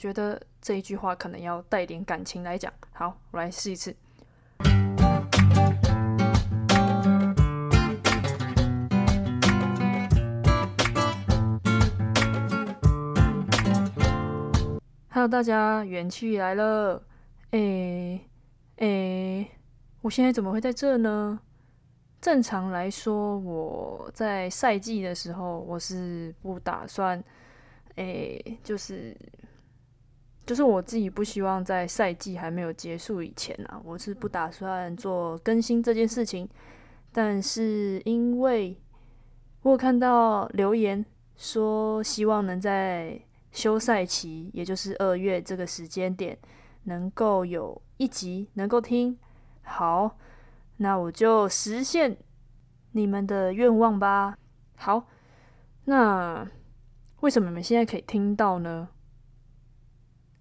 觉得这一句话可能要带点感情来讲。好，我来试一次。Hello，大家，元气来了。诶诶，我现在怎么会在这呢？正常来说，我在赛季的时候，我是不打算，诶，就是就是我自己不希望在赛季还没有结束以前啊，我是不打算做更新这件事情。但是因为我有看到留言说，希望能在休赛期，也就是二月这个时间点，能够有一集能够听。好，那我就实现你们的愿望吧。好，那为什么你们现在可以听到呢？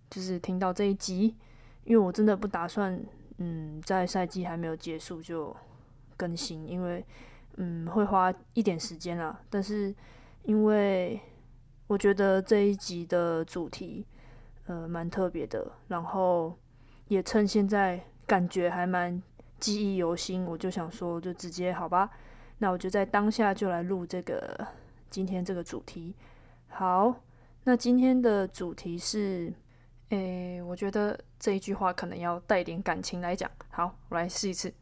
就是听到这一集，因为我真的不打算，嗯，在赛季还没有结束就更新，因为，嗯，会花一点时间啦。但是因为我觉得这一集的主题，呃，蛮特别的，然后也趁现在感觉还蛮记忆犹新，我就想说，就直接好吧，那我就在当下就来录这个今天这个主题。好，那今天的主题是，诶，我觉得这一句话可能要带点感情来讲。好，我来试一次。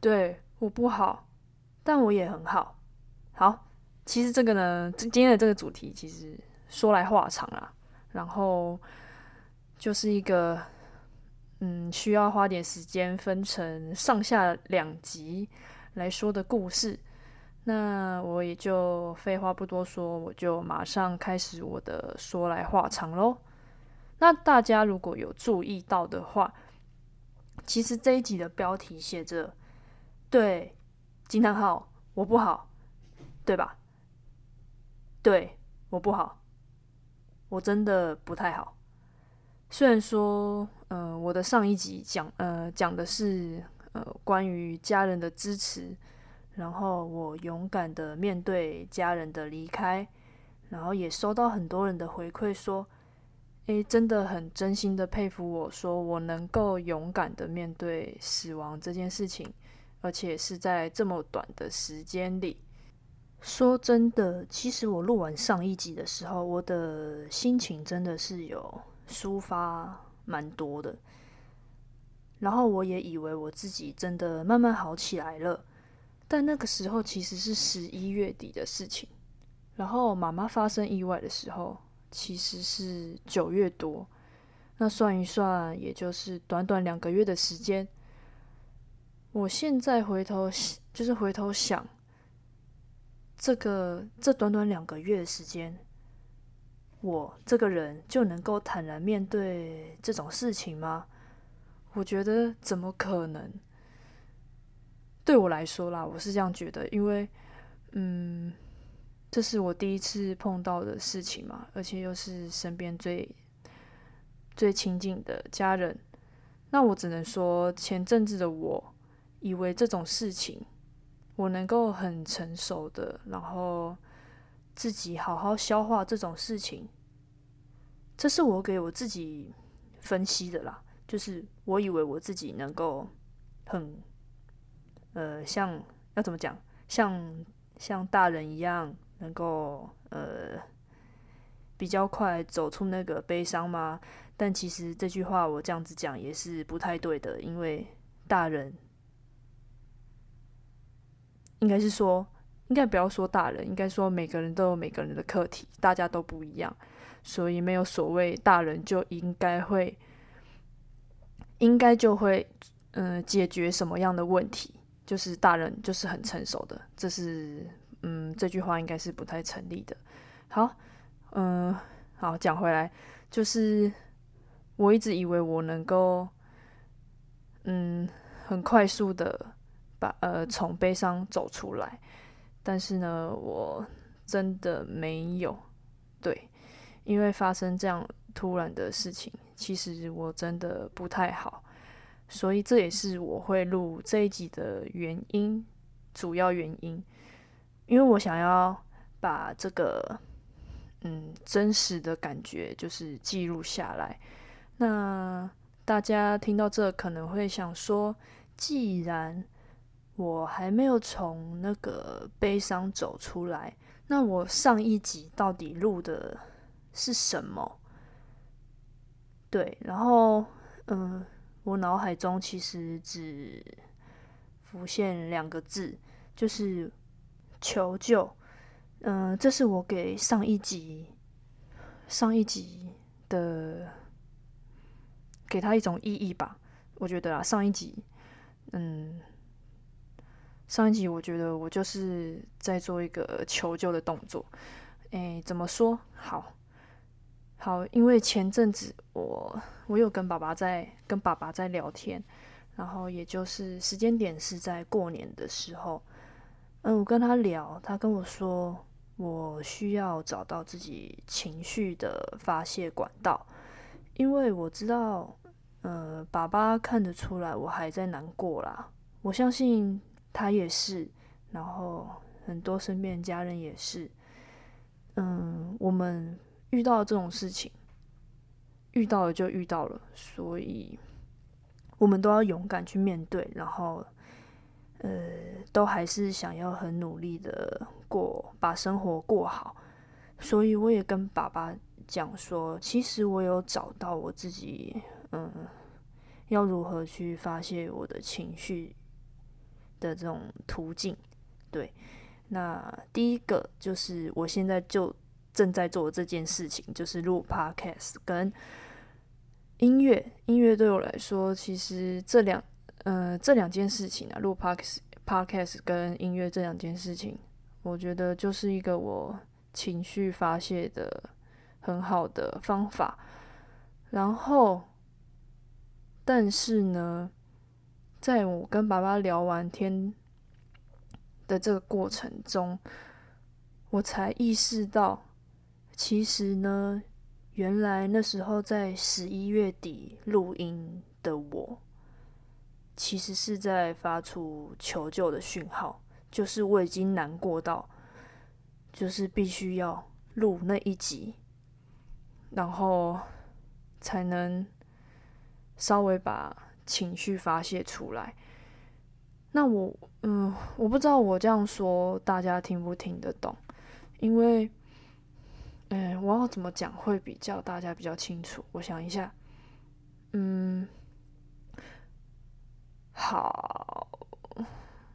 对我不好，但我也很好。好。其实这个呢，今天的这个主题其实说来话长啊，然后就是一个嗯，需要花点时间分成上下两集来说的故事。那我也就废话不多说，我就马上开始我的说来话长喽。那大家如果有注意到的话，其实这一集的标题写着“对惊叹号我不好”，对吧？对我不好，我真的不太好。虽然说，呃，我的上一集讲，呃，讲的是，呃，关于家人的支持，然后我勇敢的面对家人的离开，然后也收到很多人的回馈，说，诶，真的很真心的佩服我，说我能够勇敢的面对死亡这件事情，而且是在这么短的时间里。说真的，其实我录完上一集的时候，我的心情真的是有抒发蛮多的。然后我也以为我自己真的慢慢好起来了，但那个时候其实是十一月底的事情。然后妈妈发生意外的时候，其实是九月多。那算一算，也就是短短两个月的时间。我现在回头，就是回头想。这个这短短两个月的时间，我这个人就能够坦然面对这种事情吗？我觉得怎么可能？对我来说啦，我是这样觉得，因为，嗯，这是我第一次碰到的事情嘛，而且又是身边最最亲近的家人，那我只能说，前阵子的我以为这种事情。我能够很成熟的，然后自己好好消化这种事情，这是我给我自己分析的啦。就是我以为我自己能够很，呃，像要怎么讲，像像大人一样，能够呃比较快走出那个悲伤吗？但其实这句话我这样子讲也是不太对的，因为大人。应该是说，应该不要说大人，应该说每个人都有每个人的课题，大家都不一样，所以没有所谓大人就应该会，应该就会，嗯，解决什么样的问题，就是大人就是很成熟的，这是，嗯，这句话应该是不太成立的。好，嗯，好，讲回来，就是我一直以为我能够，嗯，很快速的。把呃从悲伤走出来，但是呢，我真的没有对，因为发生这样突然的事情，其实我真的不太好，所以这也是我会录这一集的原因，主要原因，因为我想要把这个嗯真实的感觉，就是记录下来。那大家听到这可能会想说，既然我还没有从那个悲伤走出来，那我上一集到底录的是什么？对，然后嗯，我脑海中其实只浮现两个字，就是求救。嗯，这是我给上一集上一集的。给他一种意义吧，我觉得啊，上一集，嗯，上一集我觉得我就是在做一个求救的动作。诶，怎么说？好，好，因为前阵子我我有跟爸爸在跟爸爸在聊天，然后也就是时间点是在过年的时候，嗯，我跟他聊，他跟我说，我需要找到自己情绪的发泄管道，因为我知道。呃，爸爸看得出来我还在难过啦，我相信他也是，然后很多身边家人也是。嗯，我们遇到这种事情，遇到了就遇到了，所以我们都要勇敢去面对，然后呃，都还是想要很努力的过，把生活过好。所以我也跟爸爸讲说，其实我有找到我自己。嗯，要如何去发泄我的情绪的这种途径？对，那第一个就是我现在就正在做这件事情，就是录 podcast 跟音乐。音乐对我来说，其实这两呃这两件事情啊，录 podcast podcast 跟音乐这两件事情，我觉得就是一个我情绪发泄的很好的方法。然后。但是呢，在我跟爸爸聊完天的这个过程中，我才意识到，其实呢，原来那时候在十一月底录音的我，其实是在发出求救的讯号，就是我已经难过到，就是必须要录那一集，然后才能。稍微把情绪发泄出来，那我嗯，我不知道我这样说大家听不听得懂，因为，嗯，我要怎么讲会比较大家比较清楚？我想一下，嗯，好，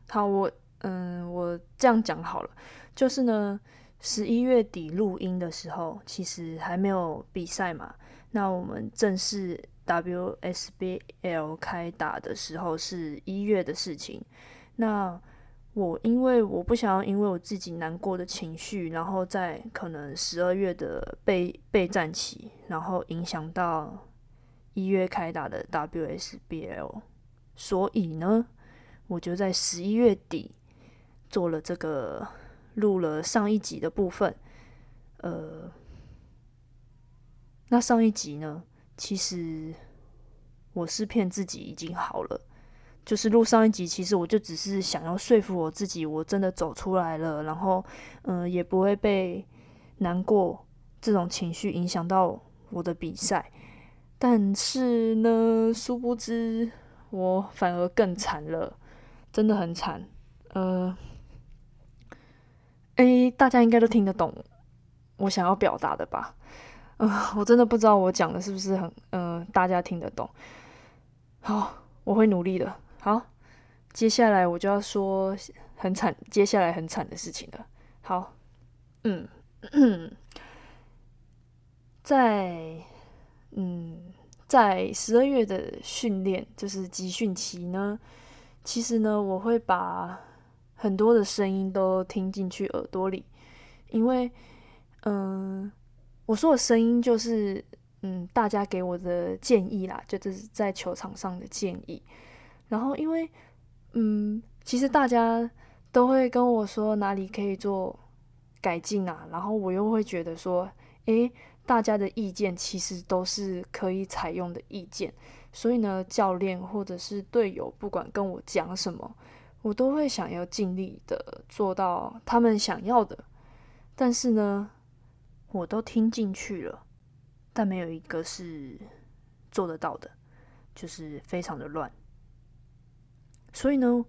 好，我嗯，我这样讲好了，就是呢，十一月底录音的时候，其实还没有比赛嘛，那我们正式。WSBL 开打的时候是一月的事情，那我因为我不想要因为我自己难过的情绪，然后在可能十二月的备备战期，然后影响到一月开打的 WSBL，所以呢，我就在十一月底做了这个录了上一集的部分，呃，那上一集呢？其实我是骗自己已经好了，就是录上一集，其实我就只是想要说服我自己，我真的走出来了，然后嗯，也不会被难过这种情绪影响到我的比赛。但是呢，殊不知我反而更惨了，真的很惨。呃，诶，大家应该都听得懂我想要表达的吧？嗯，我真的不知道我讲的是不是很，嗯，大家听得懂。好，我会努力的。好，接下来我就要说很惨，接下来很惨的事情了。好，嗯，在，嗯，在十二月的训练，就是集训期呢，其实呢，我会把很多的声音都听进去耳朵里，因为，嗯。我说的声音就是，嗯，大家给我的建议啦，就是在球场上的建议。然后，因为，嗯，其实大家都会跟我说哪里可以做改进啊，然后我又会觉得说，诶，大家的意见其实都是可以采用的意见。所以呢，教练或者是队友，不管跟我讲什么，我都会想要尽力的做到他们想要的。但是呢，我都听进去了，但没有一个是做得到的，就是非常的乱。所以呢，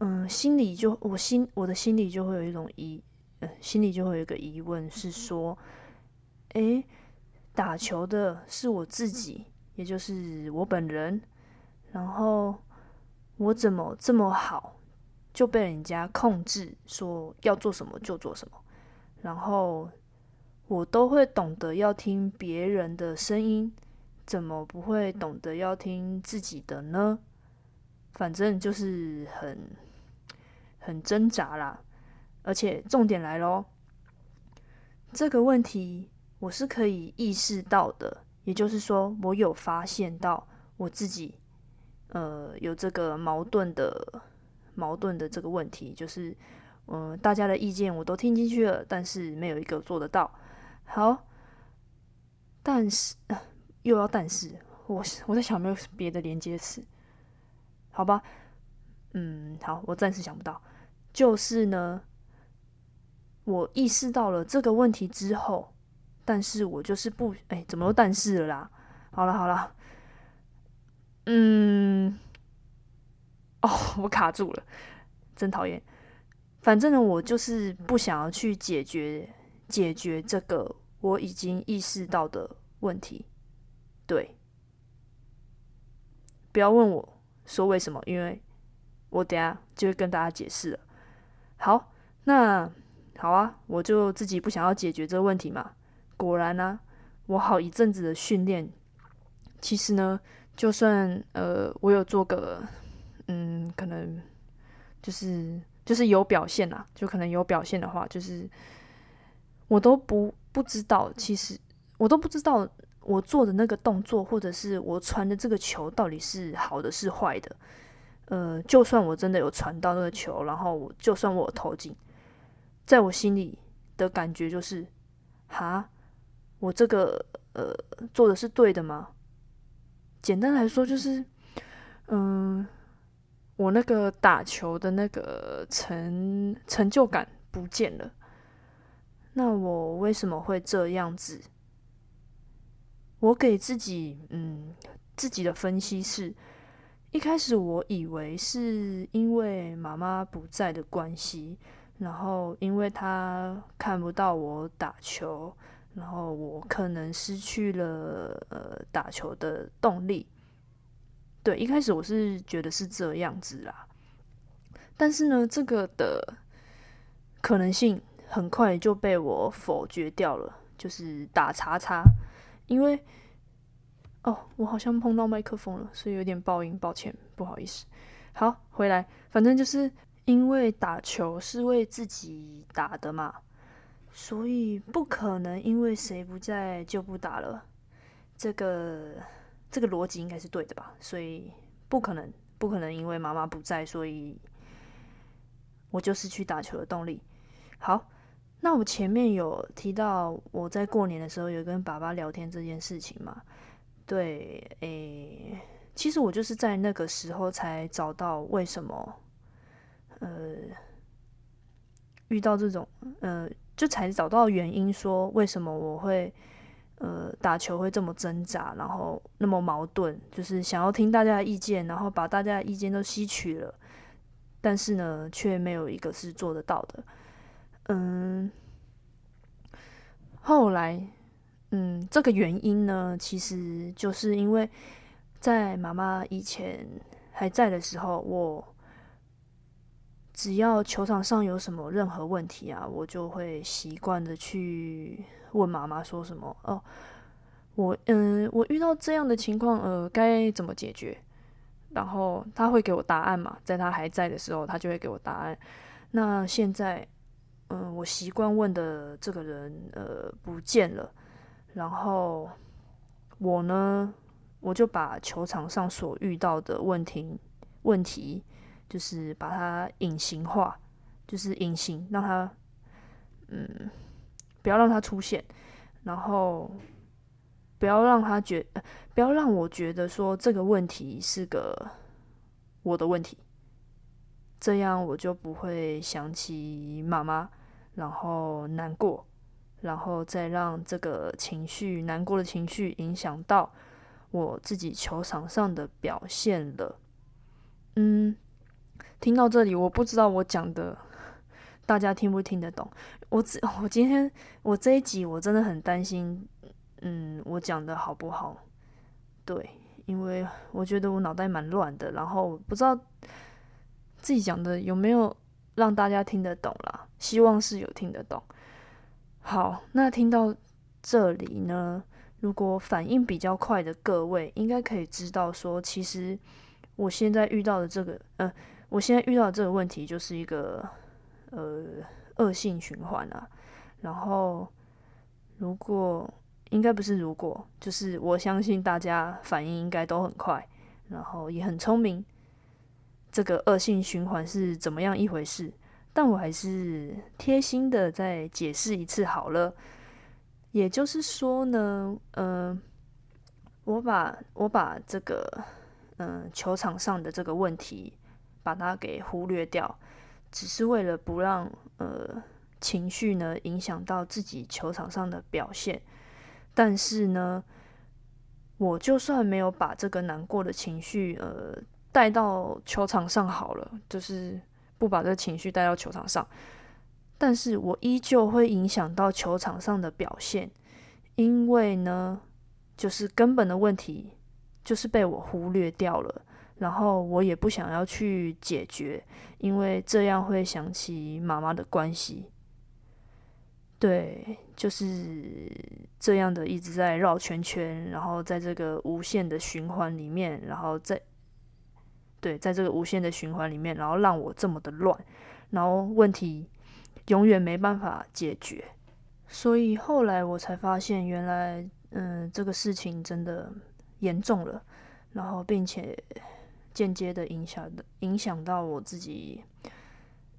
嗯，心里就我心我的心里就会有一种疑，呃，心里就会有一个疑问，是说，诶，打球的是我自己，也就是我本人，然后我怎么这么好，就被人家控制，说要做什么就做什么，然后我都会懂得要听别人的声音，怎么不会懂得要听自己的呢？反正就是很很挣扎啦，而且重点来喽，这个问题我是可以意识到的，也就是说，我有发现到我自己，呃，有这个矛盾的矛盾的这个问题，就是，嗯，大家的意见我都听进去了，但是没有一个做得到。好，但是又要但是，我我在想没有别的连接词。好吧，嗯，好，我暂时想不到。就是呢，我意识到了这个问题之后，但是我就是不，哎，怎么又但是了啦？好了好了，嗯，哦，我卡住了，真讨厌。反正呢，我就是不想要去解决解决这个我已经意识到的问题。对，不要问我。说为什么？因为我等下就会跟大家解释了。好，那好啊，我就自己不想要解决这个问题嘛。果然呢，我好一阵子的训练，其实呢，就算呃我有做个嗯，可能就是就是有表现啦，就可能有表现的话，就是我都不不知道，其实我都不知道。我做的那个动作，或者是我传的这个球，到底是好的是坏的？呃，就算我真的有传到那个球，然后就算我投进，在我心里的感觉就是，哈，我这个呃做的是对的吗？简单来说就是，嗯，我那个打球的那个成成就感不见了。那我为什么会这样子？我给自己，嗯，自己的分析是，一开始我以为是因为妈妈不在的关系，然后因为她看不到我打球，然后我可能失去了呃打球的动力。对，一开始我是觉得是这样子啦，但是呢，这个的可能性很快就被我否决掉了，就是打叉叉。因为哦，我好像碰到麦克风了，所以有点爆音，抱歉，不好意思。好，回来，反正就是因为打球是为自己打的嘛，所以不可能因为谁不在就不打了。这个这个逻辑应该是对的吧？所以不可能，不可能因为妈妈不在，所以我就失去打球的动力。好。那我前面有提到我在过年的时候有跟爸爸聊天这件事情嘛？对，诶，其实我就是在那个时候才找到为什么，呃，遇到这种，呃，就才找到原因，说为什么我会，呃，打球会这么挣扎，然后那么矛盾，就是想要听大家的意见，然后把大家的意见都吸取了，但是呢，却没有一个是做得到的。嗯，后来，嗯，这个原因呢，其实就是因为在妈妈以前还在的时候，我只要球场上有什么任何问题啊，我就会习惯的去问妈妈说什么哦，我嗯，我遇到这样的情况，呃，该怎么解决？然后他会给我答案嘛，在他还在的时候，他就会给我答案。那现在。嗯，我习惯问的这个人，呃，不见了。然后我呢，我就把球场上所遇到的问题，问题就是把它隐形化，就是隐形，让它，嗯，不要让它出现，然后不要让他觉，不要让我觉得说这个问题是个我的问题。这样我就不会想起妈妈，然后难过，然后再让这个情绪、难过的情绪影响到我自己球场上的表现了。嗯，听到这里，我不知道我讲的 大家听不听得懂。我只 我今天我这一集我真的很担心，嗯，我讲的好不好？对，因为我觉得我脑袋蛮乱的，然后不知道自己讲的有没有让大家听得懂啦。希望是有听得懂。好，那听到这里呢，如果反应比较快的各位，应该可以知道说，其实我现在遇到的这个，呃，我现在遇到这个问题就是一个呃恶性循环啊。然后，如果应该不是如果，就是我相信大家反应应该都很快，然后也很聪明。这个恶性循环是怎么样一回事？但我还是贴心的再解释一次好了，也就是说呢，嗯，我把我把这个嗯球场上的这个问题把它给忽略掉，只是为了不让呃情绪呢影响到自己球场上的表现。但是呢，我就算没有把这个难过的情绪呃带到球场上好了，就是。不把这个情绪带到球场上，但是我依旧会影响到球场上的表现，因为呢，就是根本的问题就是被我忽略掉了，然后我也不想要去解决，因为这样会想起妈妈的关系，对，就是这样的一直在绕圈圈，然后在这个无限的循环里面，然后在。对，在这个无限的循环里面，然后让我这么的乱，然后问题永远没办法解决，所以后来我才发现，原来嗯，这个事情真的严重了，然后并且间接的影响的影响到我自己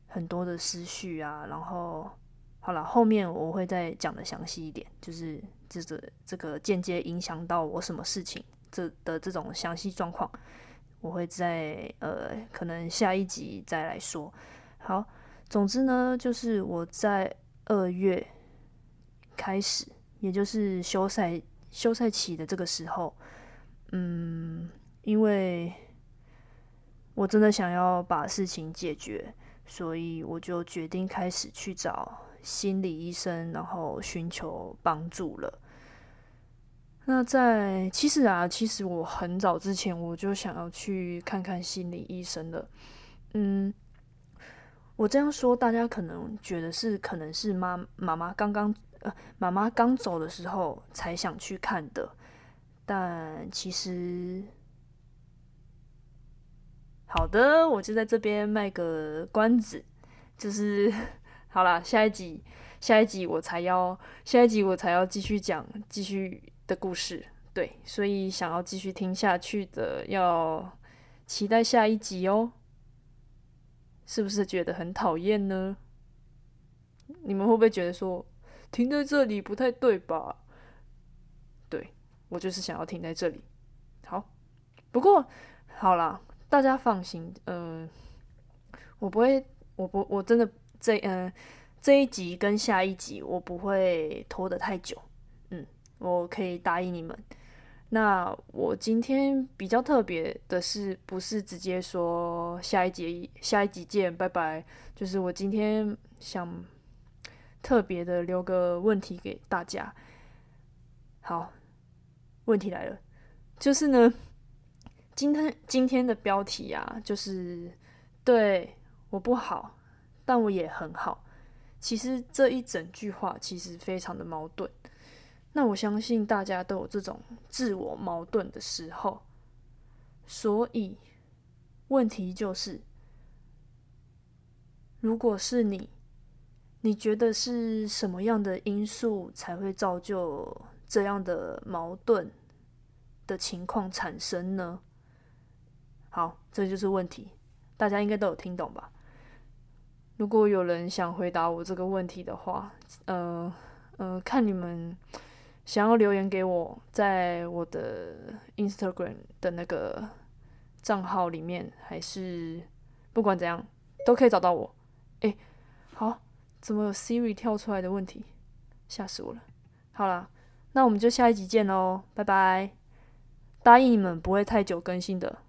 很多的思绪啊，然后好了，后面我会再讲的详细一点，就是这个这个间接影响到我什么事情这的这种详细状况。我会在呃，可能下一集再来说。好，总之呢，就是我在二月开始，也就是休赛休赛期的这个时候，嗯，因为我真的想要把事情解决，所以我就决定开始去找心理医生，然后寻求帮助了。那在其实啊，其实我很早之前我就想要去看看心理医生的。嗯，我这样说，大家可能觉得是可能是妈妈妈刚刚呃妈妈刚走的时候才想去看的，但其实好的，我就在这边卖个关子，就是 好了，下一集下一集我才要下一集我才要继续讲继续。的故事，对，所以想要继续听下去的，要期待下一集哦。是不是觉得很讨厌呢？你们会不会觉得说停在这里不太对吧？对我就是想要停在这里。好，不过好啦，大家放心，嗯，我不会，我不，我真的这嗯这一集跟下一集我不会拖得太久。嗯我可以答应你们。那我今天比较特别的是，不是直接说下一节下一集见，拜拜。就是我今天想特别的留个问题给大家。好，问题来了，就是呢，今天今天的标题啊，就是对我不好，但我也很好。其实这一整句话其实非常的矛盾。那我相信大家都有这种自我矛盾的时候，所以问题就是，如果是你，你觉得是什么样的因素才会造就这样的矛盾的情况产生呢？好，这就是问题，大家应该都有听懂吧？如果有人想回答我这个问题的话，呃呃，看你们。想要留言给我，在我的 Instagram 的那个账号里面，还是不管怎样都可以找到我。哎，好，怎么有 Siri 跳出来的问题？吓死我了。好了，那我们就下一集见喽，拜拜。答应你们不会太久更新的。